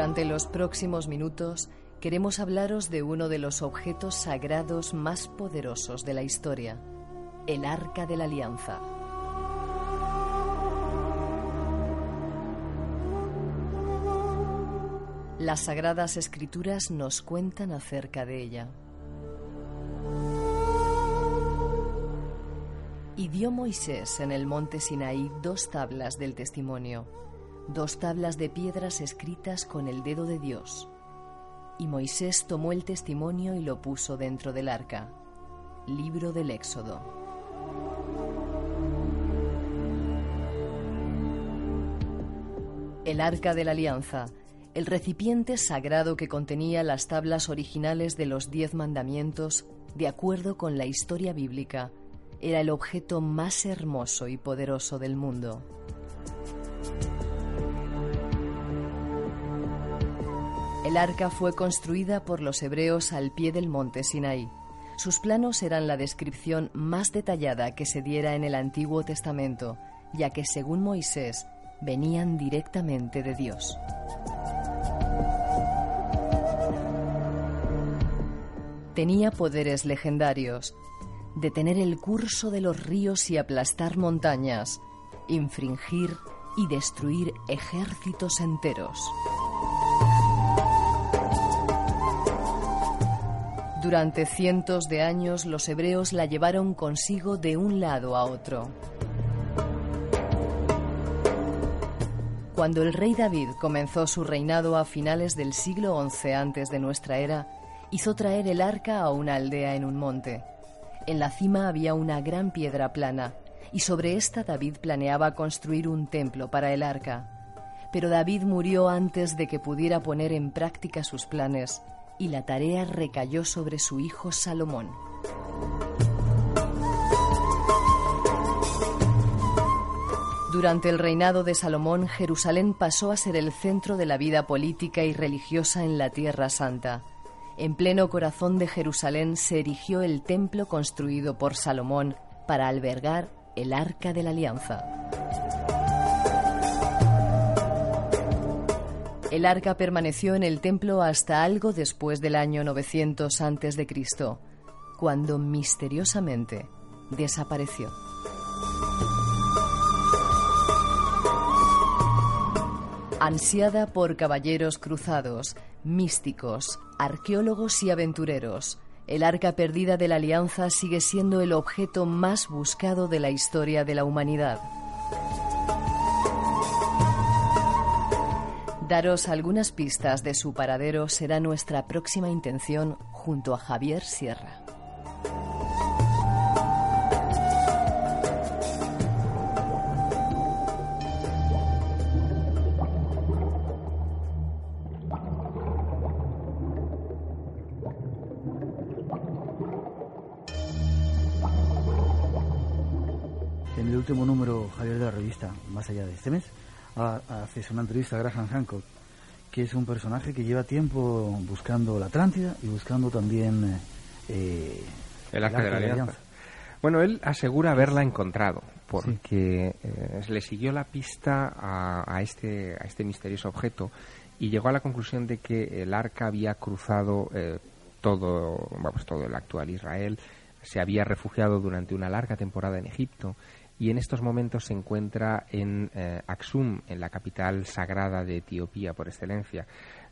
Durante los próximos minutos queremos hablaros de uno de los objetos sagrados más poderosos de la historia, el Arca de la Alianza. Las sagradas escrituras nos cuentan acerca de ella. Y dio Moisés en el monte Sinaí dos tablas del testimonio, dos tablas de piedras escritas con el dedo de Dios. Y Moisés tomó el testimonio y lo puso dentro del arca. Libro del Éxodo. El arca de la alianza, el recipiente sagrado que contenía las tablas originales de los diez mandamientos, de acuerdo con la historia bíblica, era el objeto más hermoso y poderoso del mundo. El arca fue construida por los hebreos al pie del monte Sinaí. Sus planos eran la descripción más detallada que se diera en el Antiguo Testamento, ya que según Moisés venían directamente de Dios. Tenía poderes legendarios, detener el curso de los ríos y aplastar montañas, infringir y destruir ejércitos enteros. Durante cientos de años los hebreos la llevaron consigo de un lado a otro. Cuando el rey David comenzó su reinado a finales del siglo XI antes de nuestra era, hizo traer el arca a una aldea en un monte. En la cima había una gran piedra plana, y sobre esta David planeaba construir un templo para el arca. Pero David murió antes de que pudiera poner en práctica sus planes, y la tarea recayó sobre su hijo Salomón. Durante el reinado de Salomón, Jerusalén pasó a ser el centro de la vida política y religiosa en la Tierra Santa. En pleno corazón de Jerusalén se erigió el templo construido por Salomón para albergar el Arca de la Alianza. El arca permaneció en el templo hasta algo después del año 900 a.C., cuando misteriosamente desapareció. Ansiada por caballeros cruzados, místicos, arqueólogos y aventureros, el arca perdida de la Alianza sigue siendo el objeto más buscado de la historia de la humanidad. Daros algunas pistas de su paradero será nuestra próxima intención junto a Javier Sierra. En el último número, Javier, de la revista, más allá de este mes, haces una entrevista a Graham Hancock, que es un personaje que lleva tiempo buscando la Atlántida y buscando también eh, el Arca de la Alianza. Bueno, él asegura haberla encontrado porque eh, le siguió la pista a, este, a este misterioso objeto y llegó a la conclusión de que el arca había cruzado eh, todo, vamos, todo el actual Israel, se había refugiado durante una larga temporada en Egipto y en estos momentos se encuentra en eh, Aksum, en la capital sagrada de Etiopía por excelencia.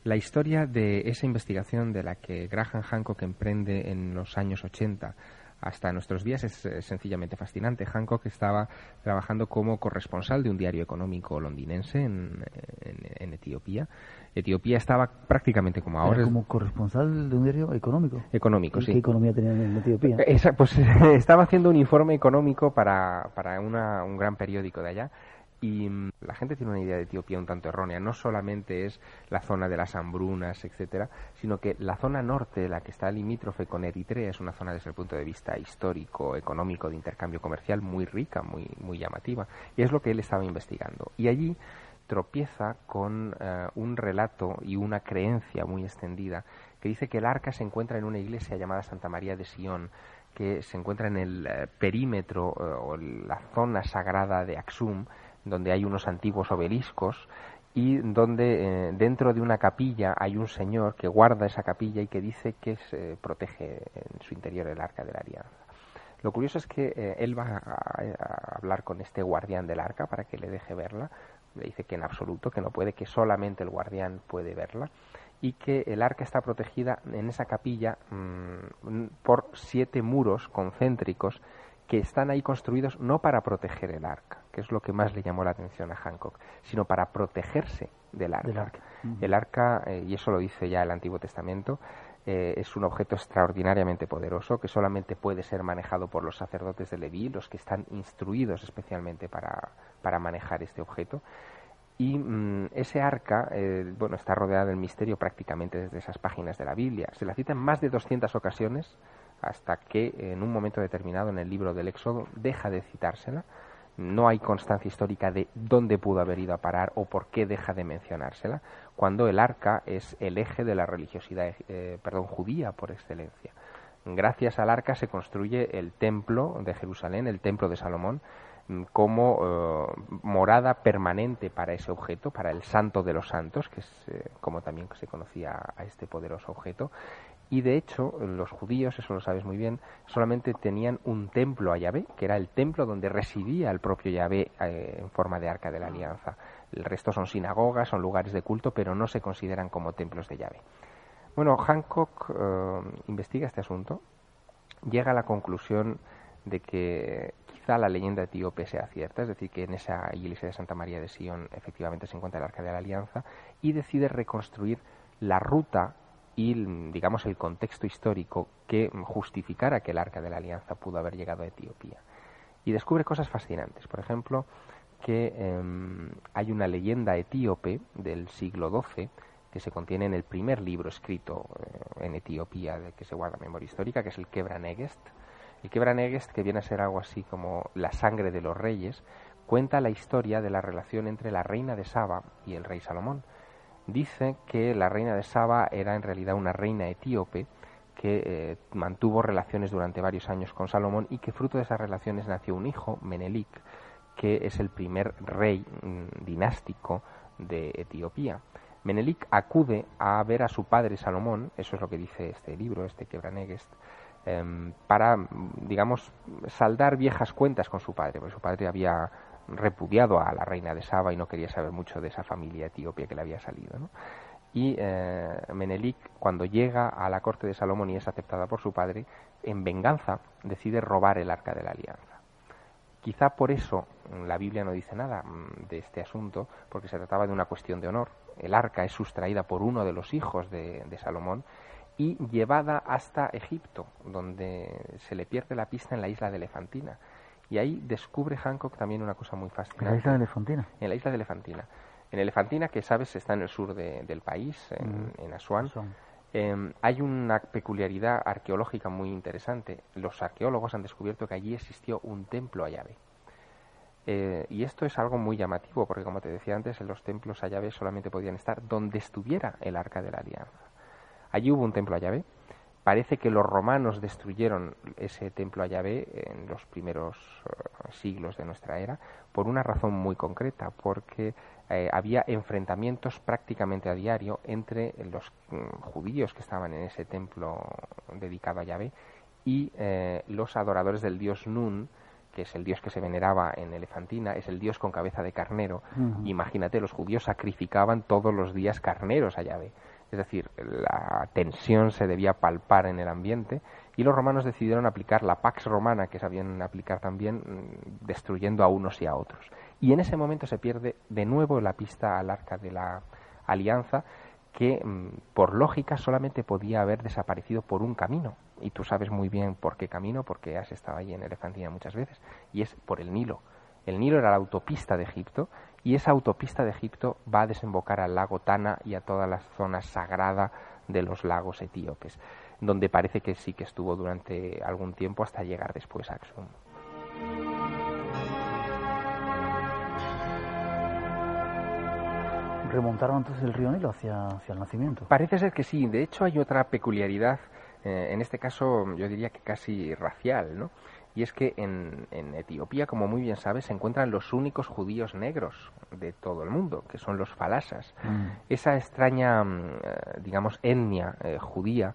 La historia de esa investigación de la que Graham Hancock emprende en los años 80 hasta nuestros días es sencillamente fascinante. Hancock estaba trabajando como corresponsal de un diario económico londinense en, en, Etiopía. Etiopía estaba prácticamente como ahora. como corresponsal de un diario económico. Económico, sí. ¿Qué economía tenía en Etiopía? pues estaba haciendo un informe económico para, para un gran periódico de allá y mm, la gente tiene una idea de Etiopía un tanto errónea. No solamente es la zona de las hambrunas, etcétera, sino que la zona norte, la que está limítrofe con Eritrea, es una zona desde el punto de vista histórico, económico, de intercambio comercial muy rica, muy, muy llamativa. Y es lo que él estaba investigando. Y allí tropieza con eh, un relato y una creencia muy extendida que dice que el arca se encuentra en una iglesia llamada Santa María de Sion, que se encuentra en el eh, perímetro eh, o la zona sagrada de Aksum, donde hay unos antiguos obeliscos y donde eh, dentro de una capilla hay un señor que guarda esa capilla y que dice que se protege en su interior el arca de la alianza. Lo curioso es que eh, él va a, hablar con este guardián del arca para que le deje verla. Le dice que en absoluto, que no puede, que solamente el guardián puede verla y que el arca está protegida en esa capilla mm, por siete muros concéntricos que están ahí construidos no para proteger el arca, que es lo que más le llamó la atención a Hancock, sino para protegerse del arca. El arca, eh, y eso lo dice ya el Antiguo Testamento, eh, es un objeto extraordinariamente poderoso que solamente puede ser manejado por los sacerdotes de Leví, los que están instruidos especialmente para, para manejar este objeto. Y mm, ese arca, eh, bueno, está rodeada del misterio prácticamente desde esas páginas de la Biblia. Se la cita en más de 200 ocasiones hasta que en un momento determinado en el libro del Éxodo deja de citársela. No hay constancia histórica de dónde pudo haber ido a parar o por qué deja de mencionársela, cuando el arca es el eje de la religiosidad eh, perdón, judía por excelencia. Gracias al arca se construye el templo de Jerusalén, el templo de Salomón, mm, como eh, morada permanente para ese objeto, para el santo de los santos, que es eh, como también se conocía a este poderoso objeto, y de hecho, los judíos, eso lo sabes muy bien, solamente tenían un templo a Yahvé, que era el templo donde residía el propio Yahvé eh, en forma de arca de la alianza. El resto son sinagogas, son lugares de culto, pero no se consideran como templos de Yahvé. Bueno, Hancock eh, investiga este asunto, llega a la conclusión de que quizá la leyenda etíope sea cierta, es decir, que en esa iglesia de Santa María de Sion efectivamente se encuentra el arca de la alianza, y decide reconstruir la ruta y, digamos, el contexto histórico que justificara que el Arca de la Alianza pudo haber llegado a Etiopía. Y descubre cosas fascinantes. Por ejemplo, que em, hay una leyenda etíope del siglo XII que se contiene en el primer libro escrito eh, en Etiopía de que se guarda memoria histórica, que es el Quebranegest. El Quebranegest, que viene a ser algo así como la sangre de los reyes, cuenta la historia de la relación entre la reina de Saba y el rey Salomón dice que la reina de Saba era en realidad una reina etíope que eh, mantuvo relaciones durante varios años con Salomón y que fruto de esas relaciones nació un hijo, Menelik, que es el primer rey mm, dinástico de Etiopía. Menelik acude a ver a su padre Salomón, eso es lo que dice este libro, este Quebranegest, em, para, digamos, saldar viejas cuentas con su padre, porque su padre había repudiado a la reina de Saba y no quería saber mucho de esa familia etíope que le había salido. Y eh, Menelik, cuando llega a la corte de Salomón y es aceptada por su padre, en venganza decide robar el arca de la alianza. Quizá por eso la Biblia no dice nada mm, de este asunto, porque se trataba de una cuestión de honor. El arca es sustraída por uno de los hijos de Salomón y llevada hasta Egipto, donde se le pierde la pista en la isla de Elefantina. Y ahí descubre Hancock también una cosa muy fascinante. ¿En la isla de Elefantina? En la isla de Elefantina. En Elefantina, que sabes está en el sur del país, en, mm. Asuán, em, hay una peculiaridad arqueológica muy interesante. Los arqueólogos han descubierto que allí existió un templo a llave. Eh, y esto es algo muy llamativo, porque como te decía antes, los templos a llave solamente podían estar donde estuviera el arca de la alianza. Allí hubo un templo a llave, Parece que los romanos destruyeron ese templo a Yahvé en los primeros eh, siglos de nuestra era por una razón muy concreta, porque eh, había enfrentamientos prácticamente a diario entre los mm, judíos que estaban en ese templo dedicado a Yahvé y eh, los adoradores del dios Nun, que es el dios que se veneraba en Elefantina, es el dios con cabeza de carnero. Imagínate, los judíos sacrificaban todos los días carneros a Yahvé. Es decir, la tensión se debía palpar en el ambiente y los romanos decidieron aplicar la pax romana que sabían aplicar también mm, destruyendo a unos y a otros. Y en ese momento se pierde de nuevo la pista al arca de la alianza que mm, por lógica solamente podía haber desaparecido por un camino. Y tú sabes muy bien por qué camino, porque has estado allí en Elefantina muchas veces, y es por el Nilo. El Nilo era la autopista de Egipto y esa autopista de Egipto va a desembocar al lago Tana y a toda la zona sagrada de los lagos etíopes, donde parece que sí que estuvo durante algún tiempo hasta llegar después a Aksum. ¿Remontaron entonces el río Nilo hacia, hacia el nacimiento? Parece ser que sí. De hecho, hay otra peculiaridad, eh, en este caso yo diría que casi racial, ¿no? Y es que en, Etiopía, como muy bien sabes, se encuentran los únicos judíos negros de todo el mundo, que son los falasas. Mm. Esa extraña, mm, eh, digamos, etnia eh, judía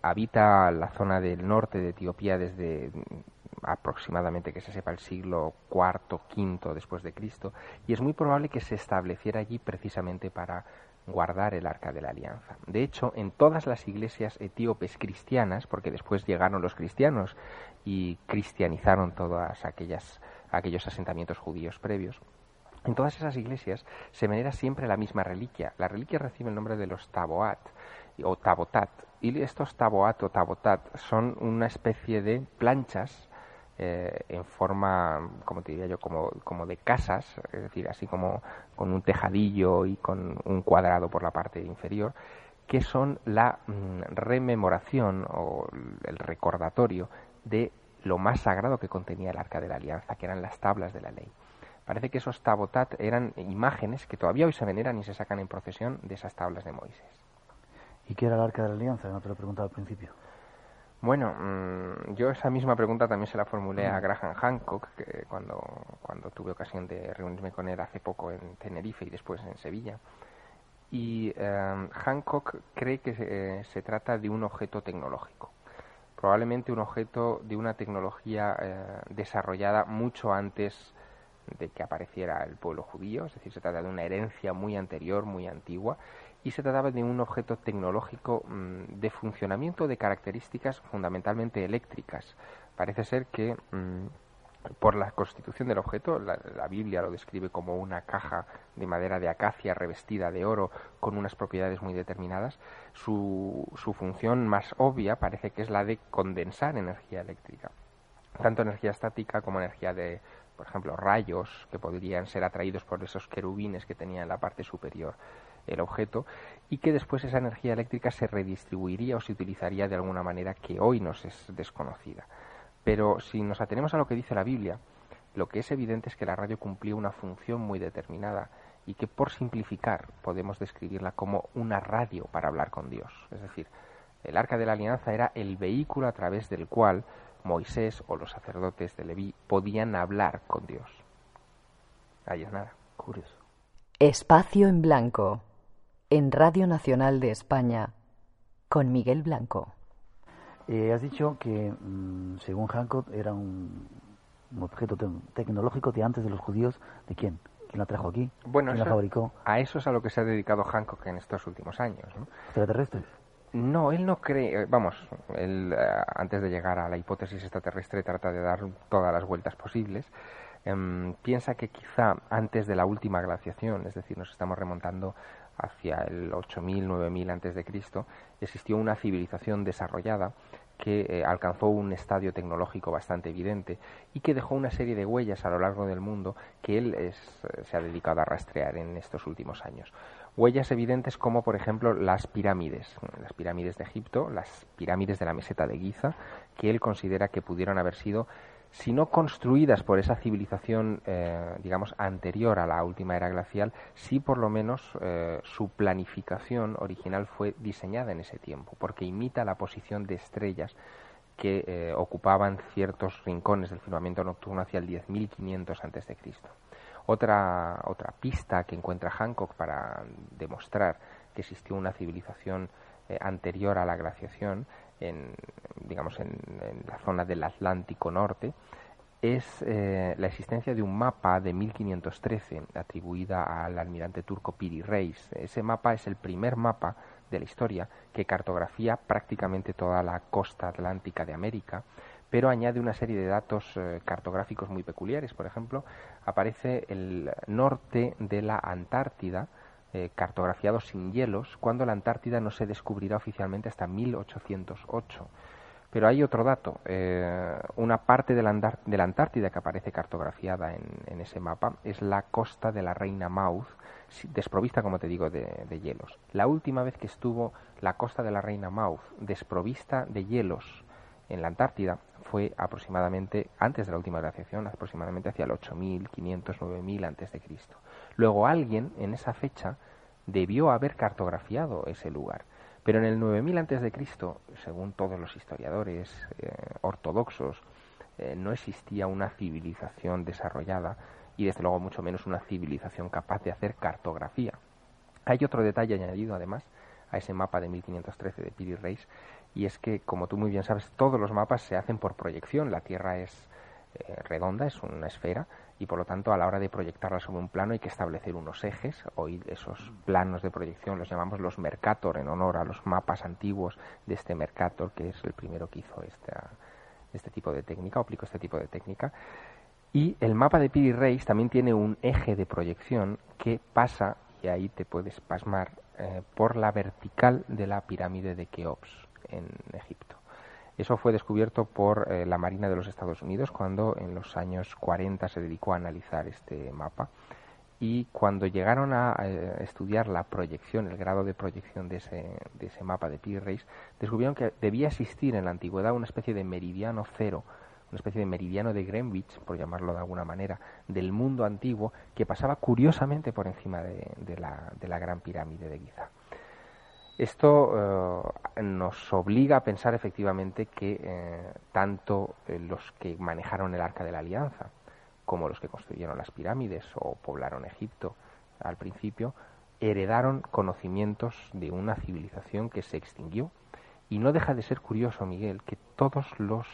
habita la zona del norte de Etiopía desde aproximadamente que se sepa el siglo IV, V después de Cristo, y es muy probable que se estableciera allí precisamente para guardar el arca de la alianza. De hecho, en todas las iglesias etíopes cristianas, porque después llegaron los cristianos y cristianizaron todas aquellas aquellos asentamientos judíos previos, en todas esas iglesias se venera siempre la misma reliquia. La reliquia recibe el nombre de los taboat o tabotat. Y estos taboat o tabotat son una especie de planchas eh, en forma, como te diría yo, como, como de casas, es decir, así como con un tejadillo y con un cuadrado por la parte inferior, que son la mm, rememoración o el recordatorio de lo más sagrado que contenía el Arca de la Alianza, que eran las tablas de la ley. Parece que esos tabotat eran imágenes que todavía hoy se veneran y se sacan en procesión de esas tablas de Moisés. ¿Y qué era el Arca de la Alianza? No te lo he preguntado al principio. Bueno, mm, yo esa misma pregunta también se la formulé a Graham Hancock que cuando, cuando tuve ocasión de reunirme con él hace poco en Tenerife y después en Sevilla. Y em, Hancock cree que se, se, trata de un objeto tecnológico, probablemente un objeto de una tecnología eh, desarrollada mucho antes de que apareciera el pueblo judío, es decir, se trata de una herencia muy anterior, muy antigua, y se trataba de un objeto tecnológico mm, de funcionamiento de características fundamentalmente eléctricas. Parece ser que mm, por la constitución del objeto, la, Biblia lo describe como una caja de madera de acacia revestida de oro con unas propiedades muy determinadas, su, su función más obvia parece que es la de condensar energía eléctrica, tanto energía estática como energía de, por ejemplo, rayos que podrían ser atraídos por esos querubines que tenía en la parte superior el objeto y que después esa energía eléctrica se redistribuiría o se utilizaría de alguna manera que hoy nos es desconocida. Pero si nos atenemos a lo que dice la Biblia, lo que es evidente es que la radio cumplía una función muy determinada y que por simplificar podemos describirla como una radio para hablar con Dios. Es decir, el arca de la alianza era el vehículo a través del cual Moisés o los sacerdotes de Leví podían hablar con Dios. Ahí es nada. Curioso. Espacio en blanco en Radio Nacional de España con Miguel Blanco. Eh, has dicho que, mm, según Hancock, era un, objeto tecnológico de antes de los judíos. ¿De quién? ¿Quién la trajo aquí? Bueno, ¿Quién la fabricó? A eso es a lo que se ha dedicado Hancock en estos últimos años. ¿no? ¿Extraterrestres? No, él no cree, eh, vamos, él eh, antes de llegar a la hipótesis extraterrestre trata de dar todas las vueltas posibles. Em, piensa que quizá antes de la última glaciación, es decir, nos estamos remontando hacia el 8000, 9000 antes de Cristo, existió una civilización desarrollada que eh, alcanzó un estadio tecnológico bastante evidente y que dejó una serie de huellas a lo largo del mundo que él eh, se ha dedicado a rastrear en estos últimos años. Huellas evidentes como, por ejemplo, las pirámides, las pirámides de Egipto, las pirámides de la meseta de Giza, que él considera que pudieron haber sido si no construidas por esa civilización, eh, digamos, anterior a la última era glacial, sí por lo menos eh, su planificación original fue diseñada en ese tiempo, porque imita la posición de estrellas que eh, ocupaban ciertos rincones del firmamento nocturno hacia el 10.500 a.C. Otra, otra pista que encuentra Hancock para demostrar que existió una civilización anterior a la glaciación en, digamos, en, la zona del Atlántico Norte, es eh, la existencia de un mapa de 1513 atribuida al almirante turco Piri Reis. Ese mapa es el primer mapa de la historia que cartografía prácticamente toda la costa atlántica de América, pero añade una serie de datos eh, cartográficos muy peculiares. Por ejemplo, aparece el norte de la Antártida, eh, cartografiado sin hielos, cuando la Antártida no se descubrirá oficialmente hasta 1808. Pero hay otro dato. Eh, una parte de la, Antártida que aparece cartografiada en, ese mapa es la costa de la Reina Mouth, desprovista, como te digo, de, de, hielos. La última vez que estuvo la costa de la Reina Mouth desprovista de hielos en la Antártida fue aproximadamente, antes de la última glaciación, aproximadamente hacia el 8500, 9000 antes de Cristo. Luego alguien en esa fecha debió haber cartografiado ese lugar. Pero en el 9000 antes de Cristo, según todos los historiadores eh, ortodoxos, eh, no existía una civilización desarrollada y desde luego mucho menos una civilización capaz de hacer cartografía. Hay otro detalle añadido además a ese mapa de 1513 de Piri Reis y es que, como tú muy bien sabes, todos los mapas se hacen por proyección. La Tierra es eh, redonda, es una esfera, y por lo tanto a la hora de proyectarla sobre un plano hay que establecer unos ejes. Hoy esos planos de proyección los llamamos los Mercator en honor a los mapas antiguos de este Mercator, que es el primero que hizo este tipo de técnica, aplicó este tipo de técnica. Y el mapa de Piri Reis también tiene un eje de proyección que pasa, y ahí te puedes pasmar, eh, por la vertical de la pirámide de Keops en Egipto. Eso fue descubierto por eh, la Marina de los Estados Unidos cuando en los años 40 se dedicó a analizar este mapa y cuando llegaron a eh, estudiar la proyección, el grado de proyección de ese, mapa de Piri descubrieron que debía existir en la antigüedad una especie de meridiano cero, una especie de meridiano de Greenwich, por llamarlo de alguna manera, del mundo antiguo que pasaba curiosamente por encima de, la, de la Gran Pirámide de Giza. Esto eh, nos obliga a pensar efectivamente que eh, tanto eh, los que manejaron el arca de la alianza como los que construyeron las pirámides o poblaron Egipto al principio heredaron conocimientos de una civilización que se extinguió. Y no deja de ser curioso, Miguel, que todos los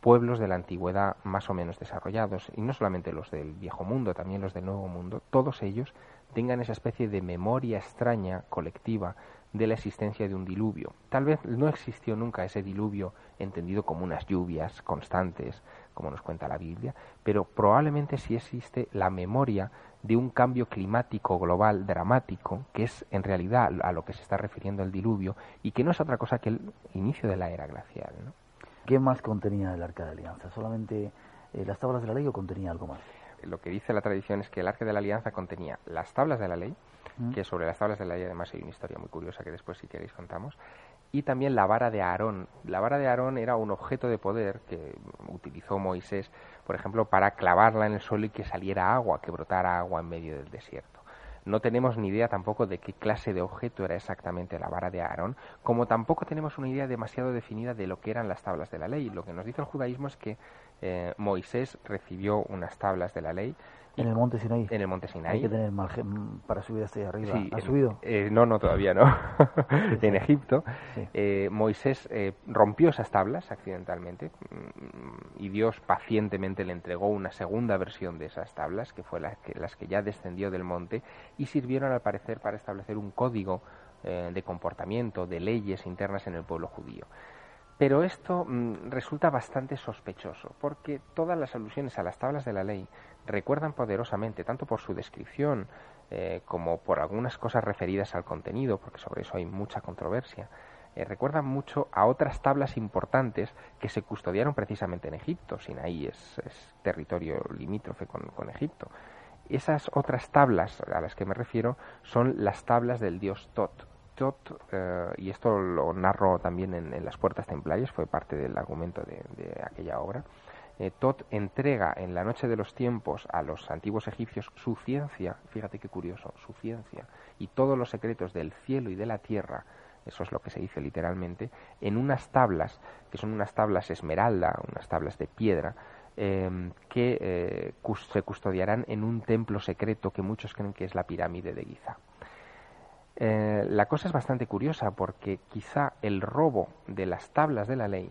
pueblos de la antigüedad más o menos desarrollados, y no solamente los del viejo mundo, también los del nuevo mundo, todos ellos tengan esa especie de memoria extraña colectiva de la existencia de un diluvio. Tal vez no existió nunca ese diluvio entendido como unas lluvias constantes, como nos cuenta la Biblia, pero probablemente sí existe la memoria de un cambio climático global dramático, que es en realidad a lo que se está refiriendo el diluvio, y que no es otra cosa que el inicio de la era glacial. ¿Qué más contenía el Arca de Alianza? ¿Solamente eh, las tablas de la ley o contenía algo más? Lo que dice la tradición es que el Arca de la Alianza contenía las tablas de la ley, mm. que sobre las tablas de la ley además hay una historia muy curiosa que después si queréis contamos, y también la vara de Aarón. La vara de Aarón era un objeto de poder que utilizó Moisés, por ejemplo, para clavarla en el suelo y que saliera agua, que brotara agua en medio del desierto. No tenemos ni idea tampoco de qué clase de objeto era exactamente la vara de Aarón, como tampoco tenemos una idea demasiado definida de lo que eran las tablas de la ley. Lo que nos dice el judaísmo es que eh, Moisés recibió unas tablas de la ley. En el monte Sinaí. En el monte Sinaí. Hay que tener margen para subir hasta ahí arriba. ¿Ha subido? Eh, no, no, todavía no. en Egipto, eh, Moisés rompió esas tablas accidentalmente mm, y Dios pacientemente le entregó una segunda versión de esas tablas, que fue que, las que ya descendió del monte, y sirvieron al parecer para establecer un código de comportamiento, de leyes internas en el pueblo judío. Pero esto mm, resulta bastante sospechoso, porque todas las alusiones a las tablas de la ley recuerdan poderosamente, tanto por su descripción eh, como por algunas cosas referidas al contenido, porque sobre eso hay mucha controversia, eh, recuerdan mucho a otras tablas importantes que se custodiaron precisamente en Egipto. Sinaí es, es territorio limítrofe con, con Egipto. Esas otras tablas a las que me refiero son las tablas del dios Tot, Eh, y esto lo narro también en, Las Puertas Templarias, fue parte del argumento de, aquella obra, eh, Tot entrega en la noche de los tiempos a los antiguos egipcios su ciencia, fíjate qué curioso, su ciencia, y todos los secretos del cielo y de la tierra, eso es lo que se dice literalmente, en unas tablas, que son unas tablas esmeralda, unas tablas de piedra, em, que eh, se custodiarán en un templo secreto que muchos creen que es la pirámide de Giza. Eh, la cosa es bastante curiosa porque quizá el robo de las tablas de la ley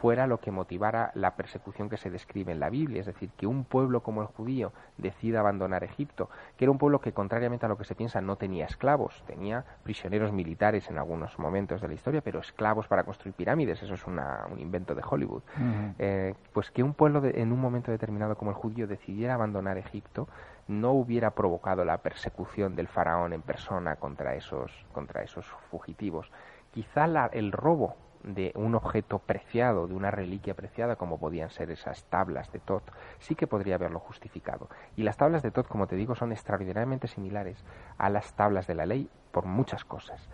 fuera lo que motivara la persecución que se describe en la Biblia, es decir, que un pueblo como el judío decida abandonar Egipto, que era un pueblo que contrariamente a lo que se piensa no tenía esclavos, tenía prisioneros militares en algunos momentos de la historia, pero esclavos para construir pirámides, eso es un invento de Hollywood, eh, pues que un pueblo en un momento determinado como el judío decidiera abandonar Egipto no hubiera provocado la persecución del faraón en persona contra esos, contra esos fugitivos. Quizá el robo de un objeto preciado, de una reliquia preciada, como podían ser esas tablas de Tot, sí que podría haberlo justificado. Y las tablas de Tot, como te digo, son extraordinariamente similares a las tablas de la ley por muchas cosas.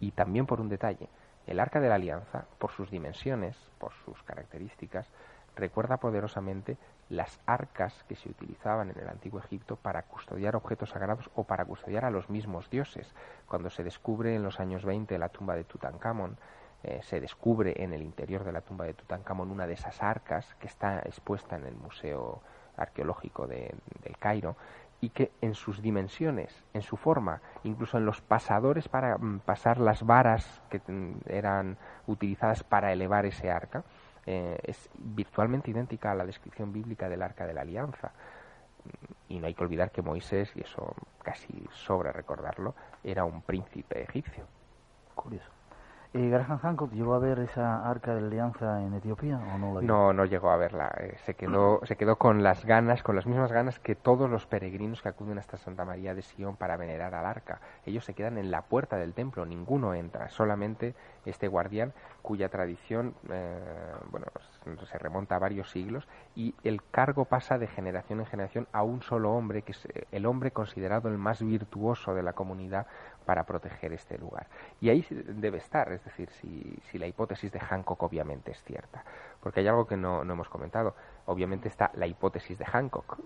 Y también por un detalle. El arca de la alianza, por sus dimensiones, por sus características, recuerda poderosamente las arcas que se utilizaban en el antiguo Egipto para custodiar objetos sagrados o para custodiar a los mismos dioses. Cuando se descubre en los años 20 la tumba de Tutankamón, eh, se descubre en el interior de la tumba de Tutankamón una de esas arcas que está expuesta en el Museo Arqueológico de, del Cairo y que en sus dimensiones, en su forma, incluso en los pasadores para mm, pasar las varas que mm, eran utilizadas para elevar ese arca, eh, es virtualmente idéntica a la descripción bíblica del arca de la alianza. Y no hay que olvidar que Moisés, y eso casi sobra recordarlo, era un príncipe egipcio. Curioso. ¿Y Graham Hancock llegó a ver esa arca de alianza en Etiopía o no No, no llegó a verla. Eh, se, quedó, se quedó con las ganas, con las mismas ganas que todos los peregrinos que acuden hasta Santa María de Sion para venerar al arca. Ellos se quedan en la puerta del templo, ninguno entra, solamente este guardián cuya tradición eh, bueno, se remonta a varios siglos y el cargo pasa de generación en generación a un solo hombre, que es eh, el hombre considerado el más virtuoso de la comunidad para proteger este lugar. Y ahí debe estar, es decir, si, si la hipótesis de Hancock obviamente es cierta. Porque hay algo que no, no hemos comentado. Obviamente está la hipótesis de Hancock,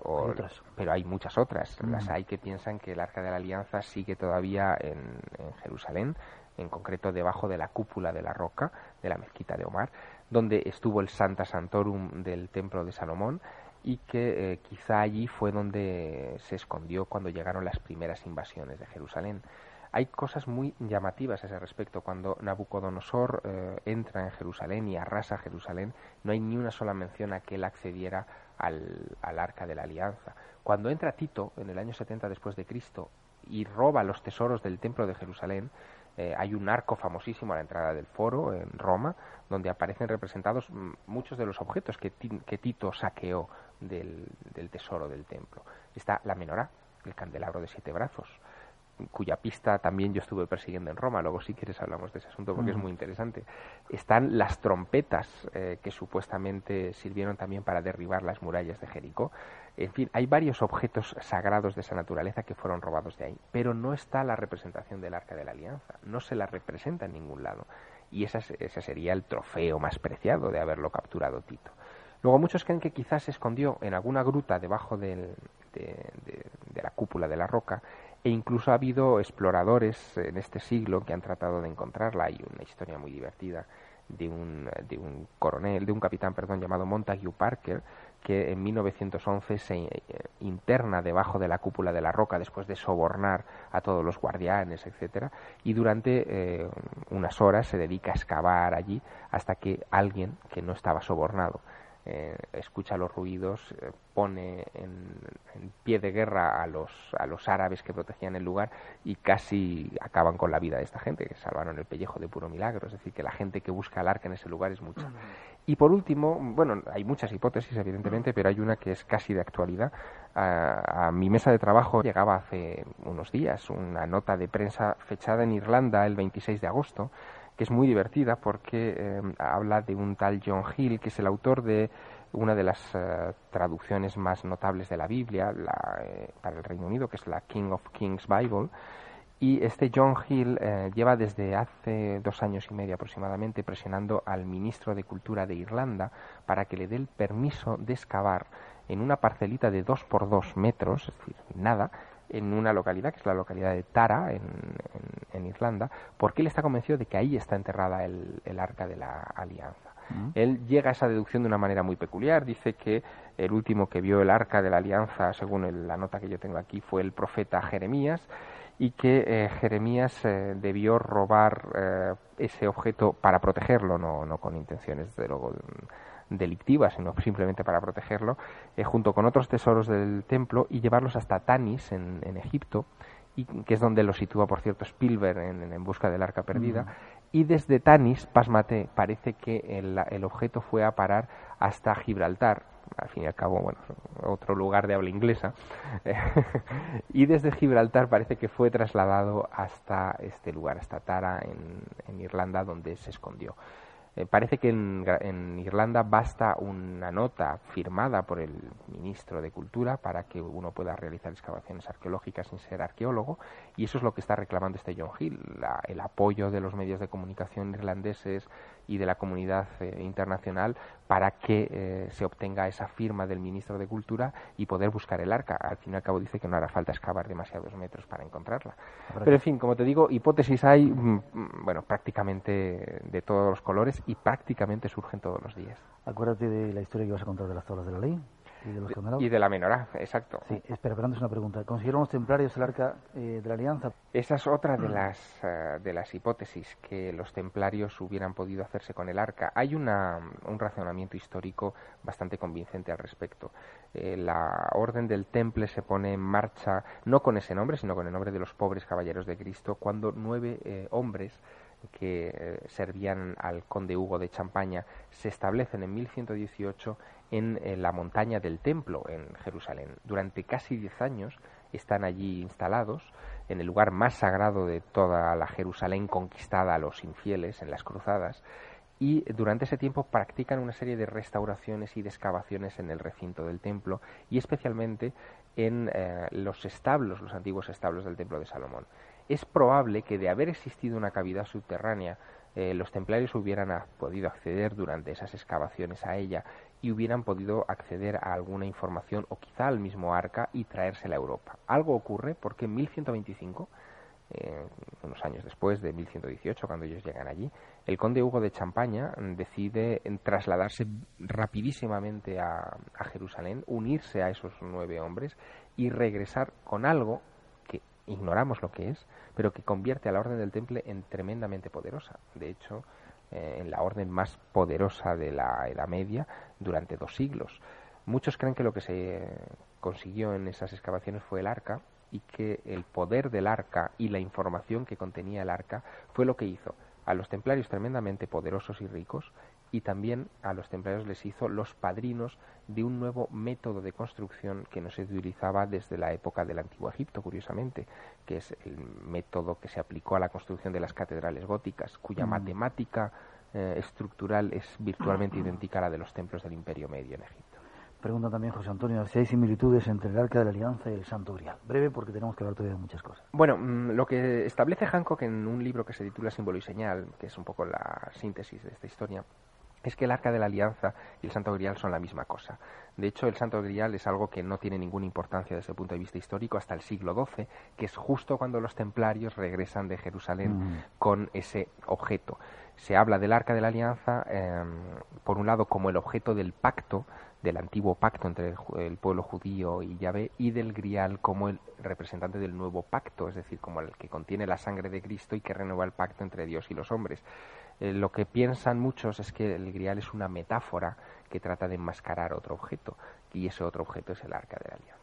pero hay muchas otras. Mm. Las hay que piensan que el Arca de la Alianza sigue todavía en, en Jerusalén, en concreto debajo de la cúpula de la roca de la mezquita de Omar, donde estuvo el Santa Santorum del Templo de Salomón y que eh, quizá allí fue donde se escondió cuando llegaron las primeras invasiones de Jerusalén. Hay cosas muy llamativas a ese respecto. Cuando Nabucodonosor eh, entra en Jerusalén y arrasa Jerusalén, no hay ni una sola mención a que él accediera al, al arca de la alianza. Cuando entra Tito en el año 70 después de Cristo y roba los tesoros del templo de Jerusalén, eh, hay un arco famosísimo a la entrada del foro en Roma, donde aparecen representados muchos de los objetos que, Tito saqueó del, tesoro del templo. Está la menorá, el candelabro de siete brazos, cuya pista también yo estuve persiguiendo en Roma. Luego, si quieres, hablamos de ese asunto porque es muy interesante. Están las trompetas eh, que supuestamente sirvieron también para derribar las murallas de Jericó. En fin, hay varios objetos sagrados de esa naturaleza que fueron robados de ahí, pero no está la representación del Arca de la Alianza, no se la representa en ningún lado. Y ese sería el trofeo más preciado de haberlo capturado Tito. Luego muchos creen que quizás se escondió en alguna gruta debajo de, la cúpula de la roca e incluso ha habido exploradores en este siglo que han tratado de encontrarla. Hay una historia muy divertida de un, de un coronel, de un capitán, perdón, llamado Montague Parker, que en 1911 se eh, interna debajo de la cúpula de la roca después de sobornar a todos los guardianes, etcétera, y durante eh, unas horas se dedica a excavar allí hasta que alguien que no estaba sobornado eh, escucha los ruidos, eh, pone en, pie de guerra a los, a los árabes que protegían el lugar y casi acaban con la vida de esta gente, que salvaron el pellejo de puro milagro. Es decir, que la gente que busca el arca en ese lugar es mucha. Y por último, bueno, hay muchas hipótesis, evidentemente, pero hay una que es casi de actualidad. A, a, mi mesa de trabajo llegaba hace unos días una nota de prensa fechada en Irlanda el 26 de agosto que es muy divertida porque eh, habla de un tal John Hill, que es el autor de una de las eh, traducciones más notables de la Biblia eh, para el Reino Unido, que es la King of Kings Bible. Y este John Hill lleva desde hace dos años y medio aproximadamente presionando al ministro de Cultura de Irlanda para que le dé el permiso de excavar en una parcelita de dos por dos metros, es decir, nada, en una localidad, que es la localidad de Tara, en, en, Irlanda, porque él está convencido de que ahí está enterrada el, el arca de la alianza. Mm. Él llega a esa deducción de una manera muy peculiar. Dice que el último que vio el arca de la alianza, según la nota que yo tengo aquí, fue el profeta Jeremías y que eh, Jeremías eh, debió robar eh, ese objeto para protegerlo, no, no con intenciones de luego delictivas, sino simplemente para protegerlo, junto con otros tesoros del templo y llevarlos hasta Tanis en, en Egipto, y, que es donde lo sitúa, por cierto, Spielberg en, en busca del arca perdida. Y desde Tanis, pasmate, parece que el, el objeto fue a parar hasta Gibraltar, al fin y al cabo, bueno, otro lugar de habla inglesa, y desde Gibraltar parece que fue trasladado hasta este lugar, hasta Tara, en, en Irlanda, donde se escondió. Eh, parece que en, Irlanda basta una nota firmada por el ministro de Cultura para que uno pueda realizar excavaciones arqueológicas sin ser arqueólogo y eso es lo que está reclamando este John Hill, el apoyo de los medios de comunicación irlandeses y de la comunidad eh, internacional para que eh, se obtenga esa firma del ministro de Cultura y poder buscar el arca. Al fin y al cabo dice que no hará falta excavar demasiados metros para encontrarla. Pero en fin, como te digo, hipótesis hay, mm, mm, bueno, prácticamente de todos los colores y prácticamente surgen todos los días. Acuérdate de la historia que vas a contar de las tablas de la ley. Y de, la menorá, exacto. Sí, espera, pero antes una pregunta. ¿Consiguieron los templarios el arca eh, de la alianza? Esa es otra de las, eh, de las hipótesis, que los templarios hubieran podido hacerse con el arca. Hay una, un razonamiento histórico bastante convincente al respecto. Eh, la orden del temple se pone en marcha, no con ese nombre, sino con el nombre de los pobres caballeros de Cristo, cuando nueve hombres que servían al conde Hugo de Champaña se establecen en 1118 en, la montaña del templo en Jerusalén. Durante casi diez años están allí instalados en el lugar más sagrado de toda la Jerusalén conquistada a los infieles en las cruzadas y durante ese tiempo practican una serie de restauraciones y de excavaciones en el recinto del templo y especialmente en eh, los establos, los antiguos establos del templo de Salomón. Es probable que de haber existido una cavidad subterránea, eh, los templarios hubieran podido acceder durante esas excavaciones a ella y hubieran podido acceder a alguna información o quizá al mismo arca y traérsela a Europa. Algo ocurre porque en 1125, eh, unos años después de 1118, cuando ellos llegan allí, el conde Hugo de Champaña decide trasladarse rapidísimamente a, a Jerusalén, unirse a esos nueve hombres y regresar con algo que ignoramos lo que es, pero que convierte a la Orden del Temple en tremendamente poderosa. De hecho, eh, en la orden más poderosa de la Edad Media durante dos siglos. Muchos creen que lo que se consiguió en esas excavaciones fue el arca y que el poder del arca y la información que contenía el arca fue lo que hizo a los templarios tremendamente poderosos y ricos y también a los templarios les hizo los padrinos de un nuevo método de construcción que no se utilizaba desde la época del Antiguo Egipto, curiosamente, que es el método que se aplicó a la construcción de las catedrales góticas, cuya mm. matemática eh, estructural es virtualmente idéntica a la de los templos del Imperio Medio en Egipto. Pregunta también José Antonio si hay similitudes entre el Arca de la Alianza y el Santo Grial. Breve porque tenemos que hablar todavía de muchas cosas. Bueno, mm, lo que establece Hancock en un libro que se titula Símbolo y Señal, que es un poco la síntesis de esta historia, es que el arca de la alianza y el santo grial son la misma cosa. De hecho, el santo grial es algo que no tiene ninguna importancia desde el punto de vista histórico hasta el siglo XII, que es justo cuando los templarios regresan de Jerusalén mm. con ese objeto. Se habla del arca de la alianza, em, por un lado, como el objeto del pacto, del antiguo pacto entre el, pueblo judío y Yahvé, y del grial como el representante del nuevo pacto, es decir, como el que contiene la sangre de Cristo y que renueva el pacto entre Dios y los hombres. Eh, lo que piensan muchos es que el grial es una metáfora que trata de enmascarar otro objeto, y ese otro objeto es el arca de la alianza.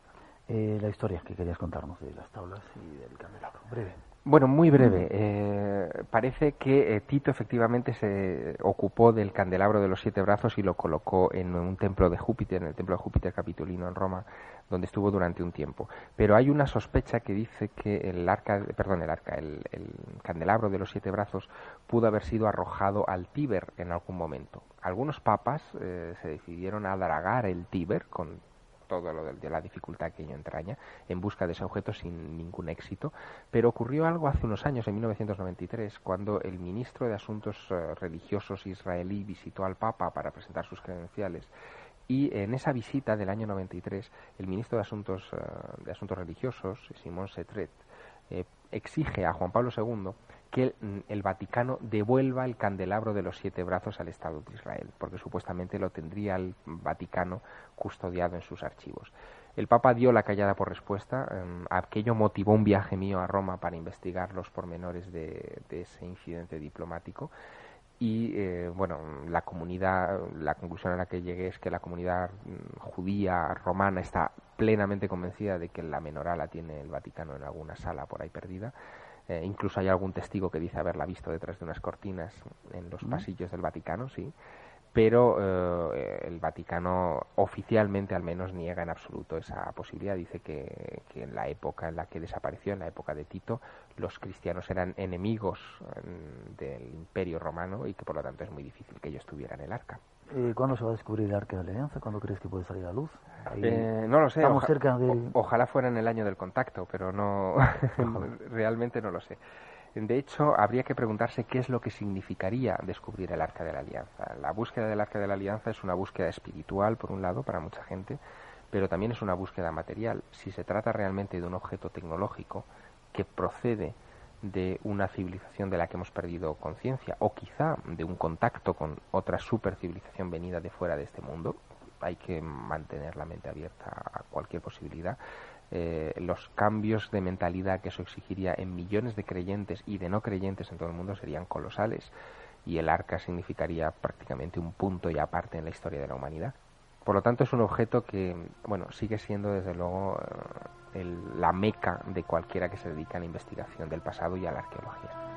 Eh, la historia que querías contarnos de las tablas y del candelabro, breve. Bueno, muy breve. Eh, parece que Tito efectivamente se ocupó del candelabro de los siete brazos y lo colocó en un templo de Júpiter, en el templo de Júpiter capitolino en Roma, donde estuvo durante un tiempo. Pero hay una sospecha que dice que el arca, perdón, el arca, el, candelabro de los siete brazos pudo haber sido arrojado al Tíber en algún momento. Algunos papas eh, se decidieron a dragar el Tíber con todo lo de, la dificultad que ello entraña, en busca de ese objeto sin ningún éxito. Pero ocurrió algo hace unos años, en 1993, cuando el ministro de Asuntos eh, Religiosos israelí visitó al Papa para presentar sus credenciales y en esa visita del año 93, el ministro de Asuntos, eh, de Asuntos Religiosos, Simón Setret, eh, exige a Juan Pablo II que mm, el, Vaticano devuelva el candelabro de los siete brazos al Estado de Israel, porque supuestamente lo tendría el Vaticano custodiado en sus archivos. El Papa dio la callada por respuesta. Em, aquello motivó un viaje mío a Roma para investigar los pormenores de, ese incidente diplomático. Y eh, bueno, la comunidad, la conclusión a la que llegué es que la comunidad mm, judía romana está plenamente convencida de que la menorá la tiene el Vaticano en alguna sala por ahí perdida. Eh, incluso hay algún testigo que dice haberla visto detrás de unas cortinas en los pasillos del Vaticano, sí pero eh, el Vaticano oficialmente al menos niega en absoluto esa posibilidad. Dice que, en la época en la que desapareció, en la época de Tito, los cristianos eran enemigos mm, del imperio romano y que por lo tanto es muy difícil que ellos tuvieran el arca. ¿Y cuándo se va a descubrir el arca de la alianza? ¿Cuándo crees que puede salir a luz? Eh, no lo sé. Estamos cerca ojalá fuera en el año del contacto, pero no realmente no lo sé. De hecho, habría que preguntarse qué es lo que significaría descubrir el Arca de la Alianza. La búsqueda del Arca de la Alianza es una búsqueda espiritual, por un lado, para mucha gente, pero también es una búsqueda material. Si se trata realmente de un objeto tecnológico que procede de una civilización de la que hemos perdido conciencia, o quizá de un contacto con otra supercivilización venida de fuera de este mundo, hay que mantener la mente abierta a cualquier posibilidad. Eh, los cambios de mentalidad que eso exigiría en millones de creyentes y de no creyentes en todo el mundo serían colosales y el arca significaría prácticamente un punto y aparte en la historia de la humanidad. Por lo tanto, es un objeto que, bueno, sigue siendo desde luego eh, la meca de cualquiera que se dedique a la investigación del pasado y a la arqueología.